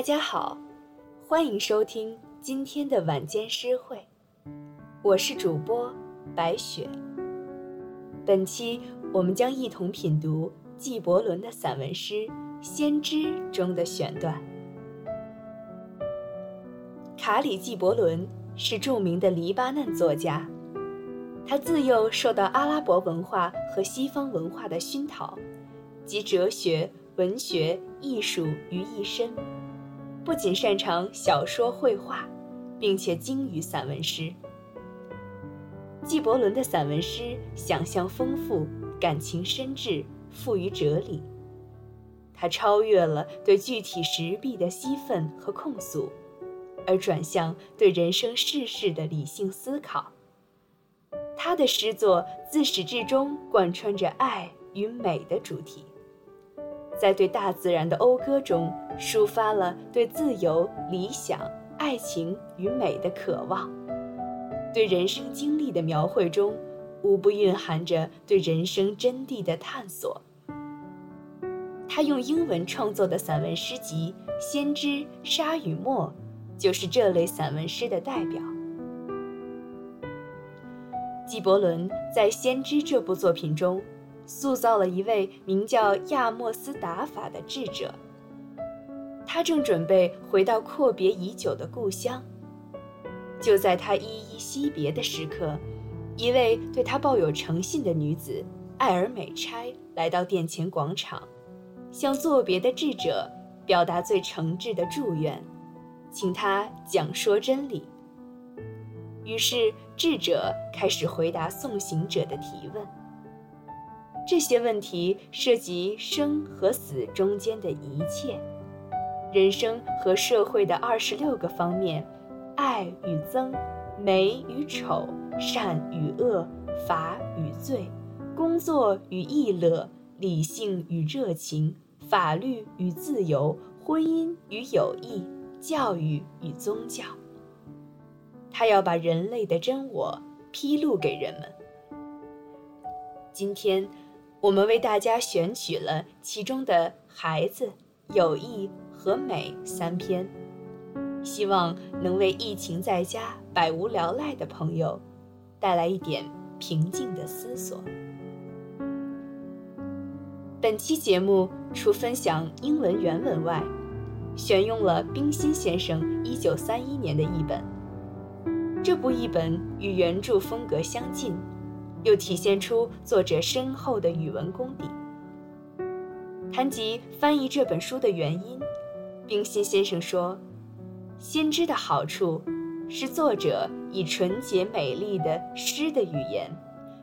大家好，欢迎收听今天的晚间诗会，我是主播白雪。本期我们将一同品读纪伯伦的散文诗《先知》中的选段。卡里·纪伯伦是著名的黎巴嫩作家，他自幼受到阿拉伯文化和西方文化的熏陶，集哲学。文学艺术于一身，不仅擅长小说绘画，并且精于散文诗。纪伯伦的散文诗想象丰富，感情深挚，富于哲理。他超越了对具体实弊的激愤和控诉，而转向对人生世事的理性思考。他的诗作自始至终贯穿着爱与美的主题。在对大自然的讴歌中，抒发了对自由、理想、爱情与美的渴望；对人生经历的描绘中，无不蕴含着对人生真谛的探索。他用英文创作的散文诗集《先知沙与墨》，就是这类散文诗的代表。纪伯伦在《先知》这部作品中。塑造了一位名叫亚莫斯达法的智者。他正准备回到阔别已久的故乡。就在他依依惜别的时刻，一位对他抱有诚信的女子艾尔美差来到殿前广场，向作别的智者表达最诚挚的祝愿，请他讲说真理。于是智者开始回答送行者的提问。这些问题涉及生和死中间的一切，人生和社会的二十六个方面，爱与憎，美与丑，善与恶，法与罪，工作与逸乐，理性与热情，法律与自由，婚姻与友谊，教育与宗教。他要把人类的真我披露给人们。今天。我们为大家选取了其中的《孩子》《友谊》和《美》三篇，希望能为疫情在家、百无聊赖的朋友带来一点平静的思索。本期节目除分享英文原文外，选用了冰心先生1931年的译本。这部译本与原著风格相近。又体现出作者深厚的语文功底。谈及翻译这本书的原因，冰心先生说：“先知的好处是作者以纯洁美丽的诗的语言，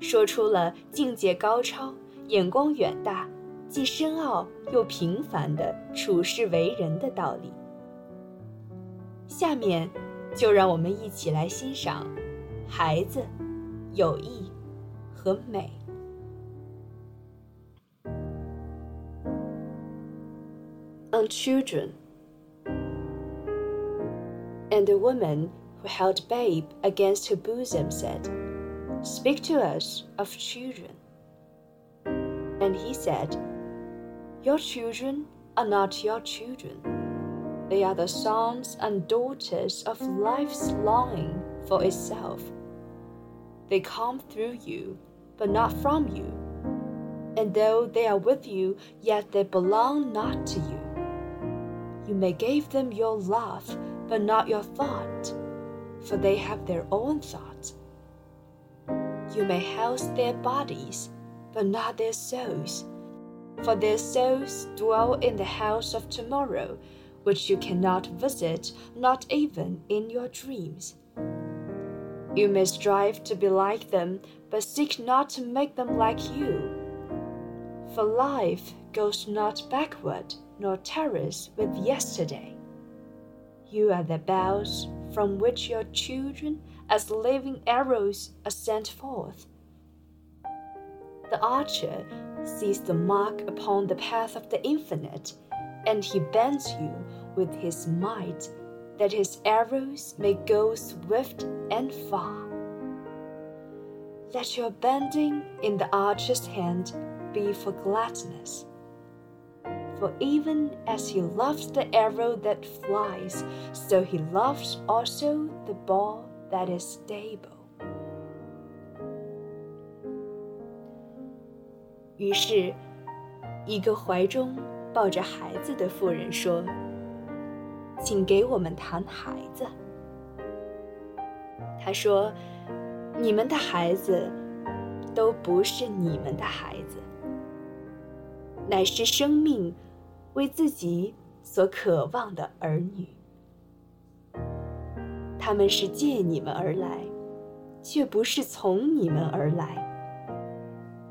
说出了境界高超、眼光远大、既深奥又平凡的处世为人的道理。”下面，就让我们一起来欣赏《孩子》，友谊。和美。On children. And the woman who held babe against her bosom said, Speak to us of children. And he said, Your children are not your children. They are the sons and daughters of life's longing for itself. They come through you but not from you. And though they are with you, yet they belong not to you. You may give them your love, but not your thought, for they have their own thought. You may house their bodies, but not their souls, for their souls dwell in the house of tomorrow, which you cannot visit, not even in your dreams. You may strive to be like them, but seek not to make them like you. For life goes not backward nor tarries with yesterday. You are the bows from which your children, as living arrows, are sent forth. The archer sees the mark upon the path of the infinite, and he bends you with his might that his arrows may go swift and far. Let your bending in the archer's hand be for gladness, for For even as he loves the arrow that flies, so he loves also the ball that is stable. 于是，一个怀中抱着孩子的妇人说：“请给我们谈孩子。”他说：“ 你们的孩子都不是你们的孩子，乃是生命为自己所渴望的儿女。他们是借你们而来，却不是从你们而来。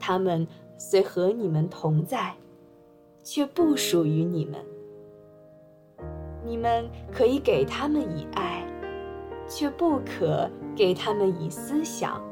他们虽和你们同在，却不属于你们。你们可以给他们以爱。”却不可给他们以思想，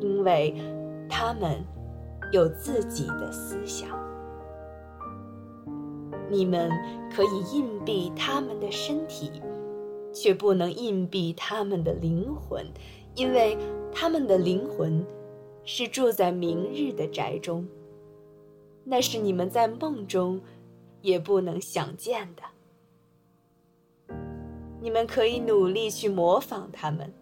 因为他们有自己的思想。你们可以硬币他们的身体，却不能硬币他们的灵魂，因为他们的灵魂是住在明日的宅中，那是你们在梦中也不能想见的。你们可以努力去模仿他们，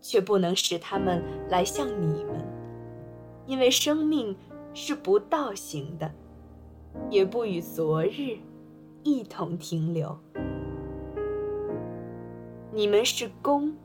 却不能使他们来像你们，因为生命是不倒行的，也不与昨日一同停留。你们是弓，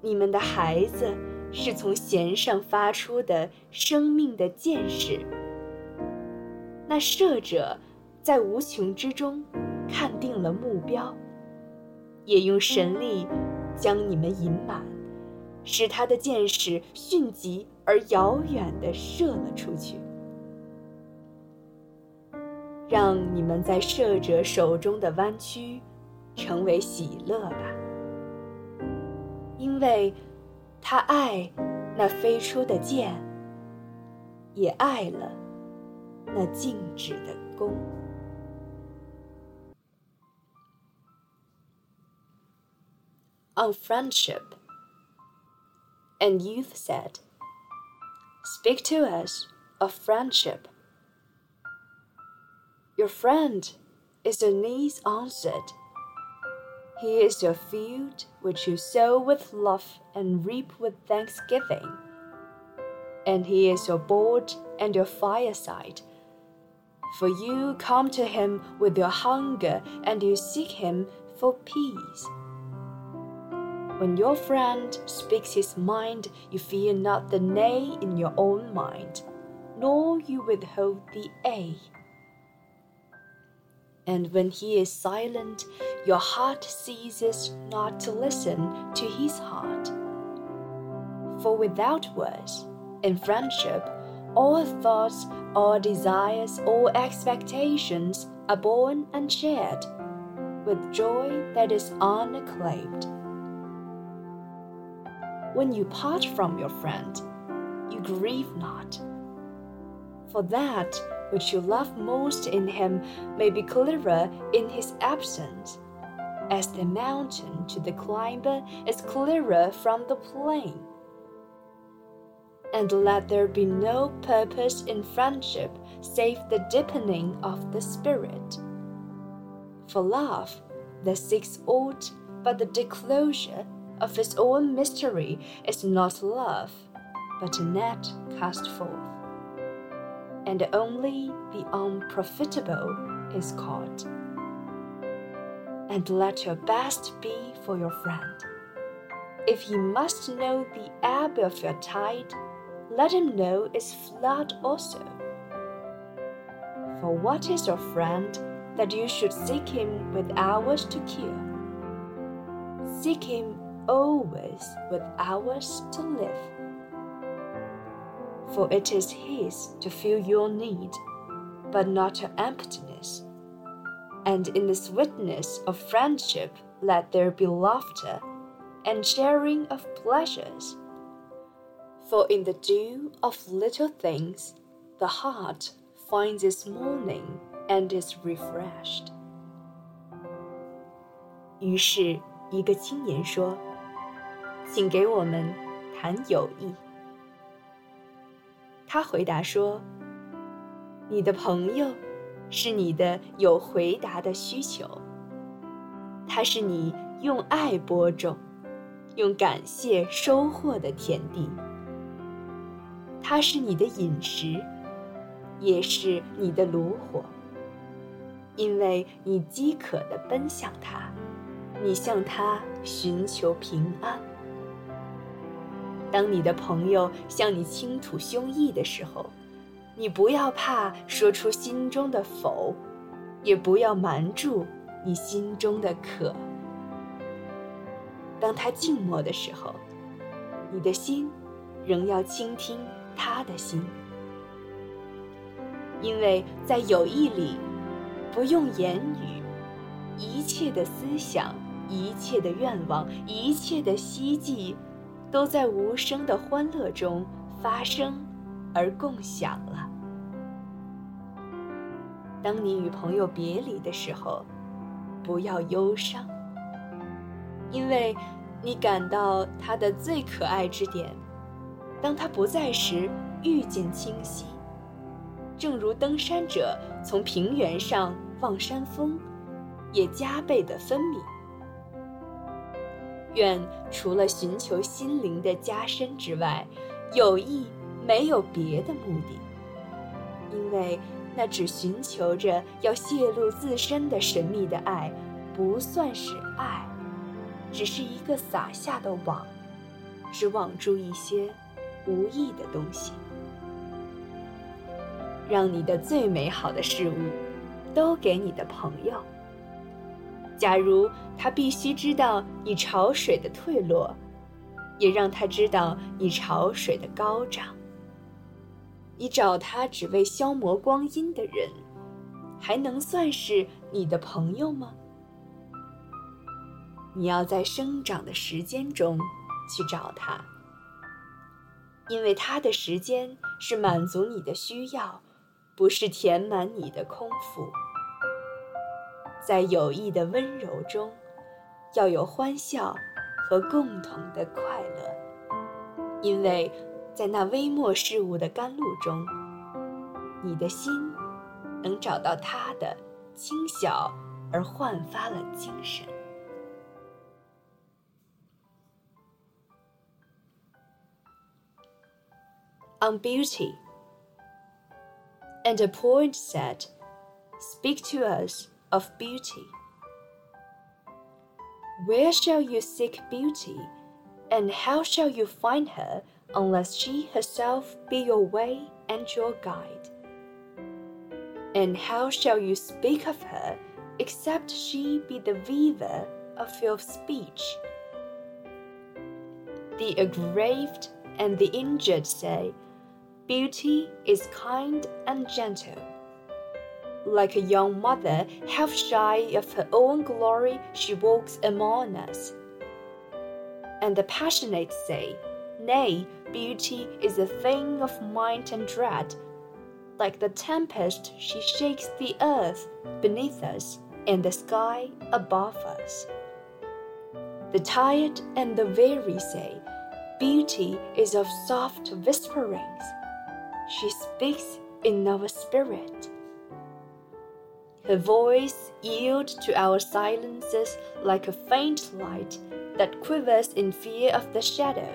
你们的孩子是从弦上发出的生命的箭矢。那射者在无穷之中看定了目标。也用神力将你们引满，使他的箭矢迅疾而遥远地射了出去。让你们在射者手中的弯曲成为喜乐吧，因为他爱那飞出的箭，也爱了那静止的弓。On friendship. And youth said, Speak to us of friendship. Your friend is the niece answered. He is your field which you sow with love and reap with thanksgiving. And he is your board and your fireside. For you come to him with your hunger and you seek him for peace. When your friend speaks his mind, you fear not the nay in your own mind, nor you withhold the a. And when he is silent, your heart ceases not to listen to his heart. For without words, in friendship, all thoughts, all desires, all expectations are born and shared with joy that is unacclaimed. When you part from your friend, you grieve not. For that which you love most in him may be clearer in his absence, as the mountain to the climber is clearer from the plain. And let there be no purpose in friendship save the deepening of the spirit. For love that seeks aught but the disclosure of its own mystery is not love, but a net cast forth. And only the unprofitable is caught. And let your best be for your friend. If he must know the ebb of your tide, let him know its flood also. For what is your friend that you should seek him with hours to kill? Seek him always with hours to live. For it is His to fill your need, but not your emptiness. And in the sweetness of friendship, let there be laughter and sharing of pleasures. For in the dew of little things, the heart finds its morning and is refreshed. 于是，一个青年说。 请给我们谈友谊。他回答说：“你的朋友是你的有回答的需求，它是你用爱播种、用感谢收获的田地，它是你的饮食，也是你的炉火，因为你饥渴地奔向他，你向他寻求平安。当你的朋友向你倾吐胸臆的时候，你不要怕说出心中的否，也不要瞒住你心中的渴。当他静默的时候，你的心仍要倾听他的心，因为在友谊里，不用言语，一切的思想、一切的愿望、一切的希冀。都在无声的欢乐中发生，而共享了。当你与朋友别离的时候，不要忧伤，因为你感到他的最可爱之点。当他不在时，愈见清晰，正如登山者从平原上望山峰，也加倍的分明。愿除了寻求心灵的加深之外，友谊没有别的目的，因为那只寻求着要泄露自身的神秘的爱，不算是爱，只是一个撒下的网，只网住一些无意的东西，让你的最美好的事物都给你的朋友。假如他必须知道你潮水的退落，也让他知道你潮水的高涨。你找他只为消磨光阴的人，还能算是你的朋友吗？你要在生长的时间中去找他，因为他的时间是满足你的需要，不是填满你的空腹。在友谊的温柔中，要有欢笑和共同的快乐，因为在那微末事物的甘露中，你的心能找到它的轻小而焕发了精神。On beauty, and a point said, "Speak to us." Of beauty. Where shall you seek beauty, and how shall you find her unless she herself be your way and your guide? And how shall you speak of her except she be the weaver of your speech? The aggrieved and the injured say, Beauty is kind and gentle like a young mother, half shy of her own glory, she walks among us. And the passionate say, Nay, beauty is a thing of might and dread. Like the tempest, she shakes the earth beneath us and the sky above us. The tired and the weary say, Beauty is of soft whisperings. She speaks in our spirit. Her voice yields to our silences like a faint light that quivers in fear of the shadow.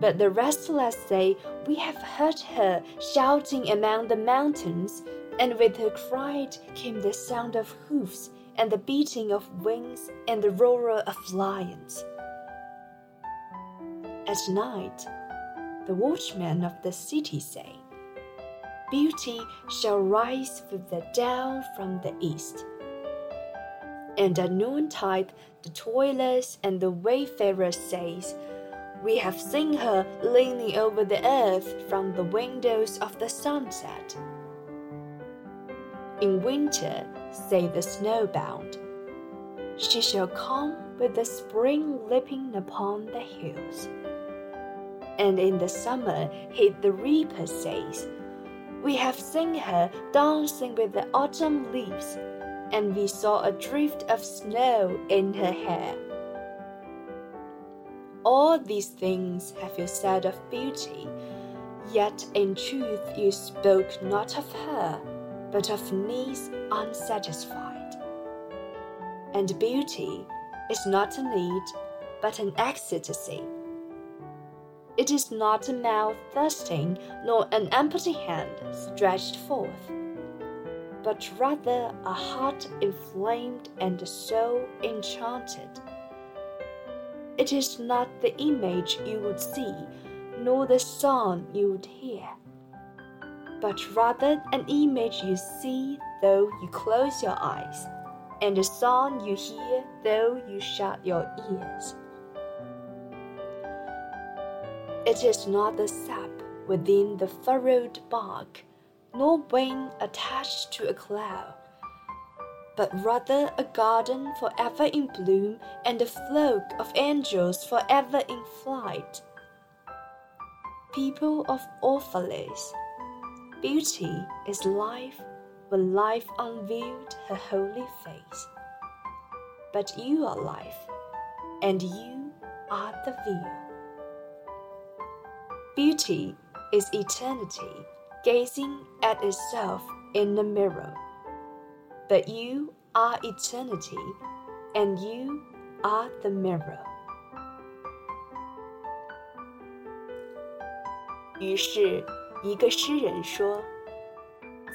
But the restless say, We have heard her shouting among the mountains, and with her cry came the sound of hoofs, and the beating of wings, and the roar of lions. At night, the watchmen of the city say, beauty shall rise with the dawn from the east. And at noontide, the toilers and the wayfarers says, We have seen her leaning over the earth from the windows of the sunset. In winter, say the snowbound, she shall come with the spring leaping upon the hills. And in the summer, hit the reaper says, we have seen her dancing with the autumn leaves, and we saw a drift of snow in her hair. All these things have you said of beauty, yet in truth you spoke not of her, but of needs unsatisfied. And beauty is not a need, but an ecstasy. It is not a mouth thirsting, nor an empty hand stretched forth, but rather a heart inflamed and a soul enchanted. It is not the image you would see, nor the song you would hear, but rather an image you see though you close your eyes, and a song you hear though you shut your ears. It is not the sap within the furrowed bark, nor wing attached to a cloud, but rather a garden forever in bloom and a flock of angels forever in flight. People of Orphalese, beauty is life when life unveiled her holy face. But you are life, and you are the veil. Beauty is eternity gazing at itself in the mirror. But you are eternity, and you are the mirror. 于是，一个诗人说：“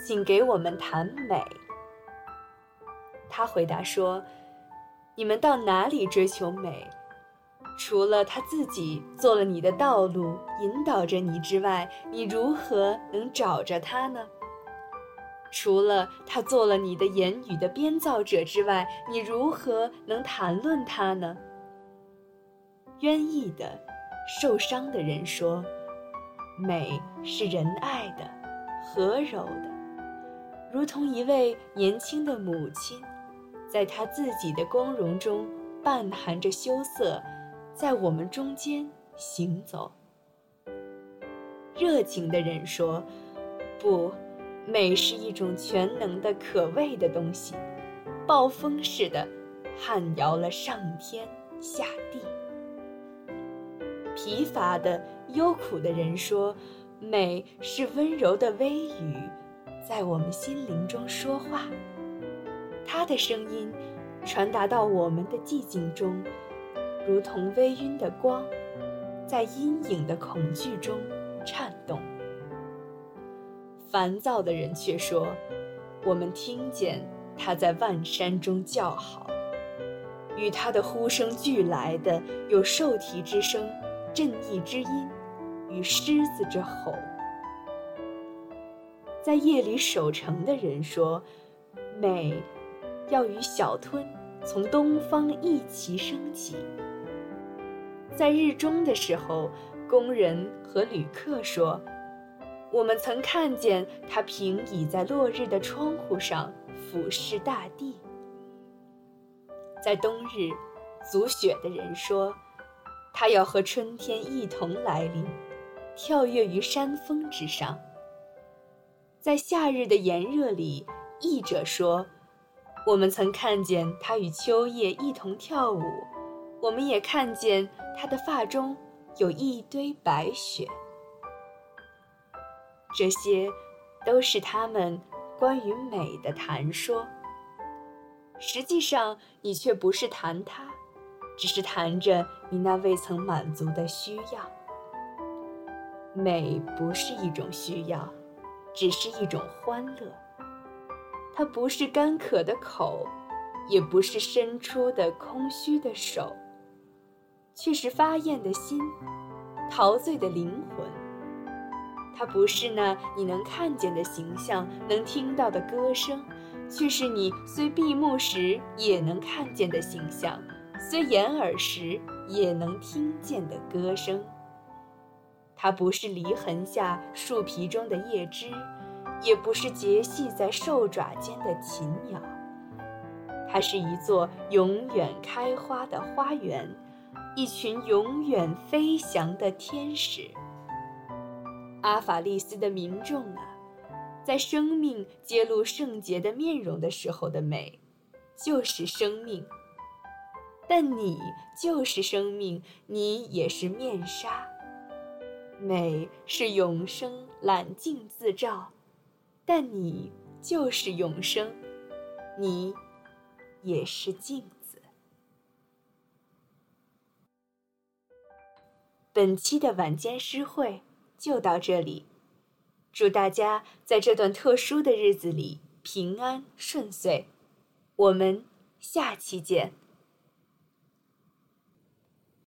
请给我们谈美。”他回答说：“你们到哪里追求美？” 除了他自己做了你的道路，引导着你之外，你如何能找着他呢？除了他做了你的言语的编造者之外，你如何能谈论他呢？冤意的、受伤的人说：“美是仁爱的、和柔的，如同一位年轻的母亲，在她自己的光荣中伴含着羞涩。”在我们中间行走。热情的人说：“不，美是一种全能的、可畏的东西，暴风似的，撼摇了上天下地。”疲乏的、忧苦的人说：“美是温柔的微语，在我们心灵中说话。它的声音传达到我们的寂静中。”如同微晕的光，在阴影的恐惧中颤动。烦躁的人却说：“我们听见他在万山中叫好，与他的呼声俱来的有兽啼之声、震翼之音与狮子之吼。”在夜里守城的人说：“美，要与小吞从东方一齐升起。”在日中的时候，工人和旅客说：“我们曾看见他平倚在落日的窗户上，俯视大地。”在冬日，足雪的人说：“他要和春天一同来临，跳跃于山峰之上。”在夏日的炎热里，译者说：“我们曾看见他与秋叶一同跳舞。”我们也看见他的发中有一堆白雪，这些都是他们关于美的谈说。实际上，你却不是谈它，只是谈着你那未曾满足的需要。美不是一种需要，只是一种欢乐。它不是干渴的口，也不是伸出的空虚的手。却是发艳的心，陶醉的灵魂。它不是那你能看见的形象，能听到的歌声，却是你虽闭目时也能看见的形象，虽掩耳时也能听见的歌声。它不是离痕下树皮中的叶枝，也不是结系在兽爪间的禽鸟。它是一座永远开花的花园。一群永远飞翔的天使，阿法利斯的民众啊，在生命揭露圣洁的面容的时候的美，就是生命。但你就是生命，你也是面纱。美是永生揽镜自照，但你就是永生，你也是镜本期的晚间诗会就到这里，祝大家在这段特殊的日子里平安顺遂，我们下期见。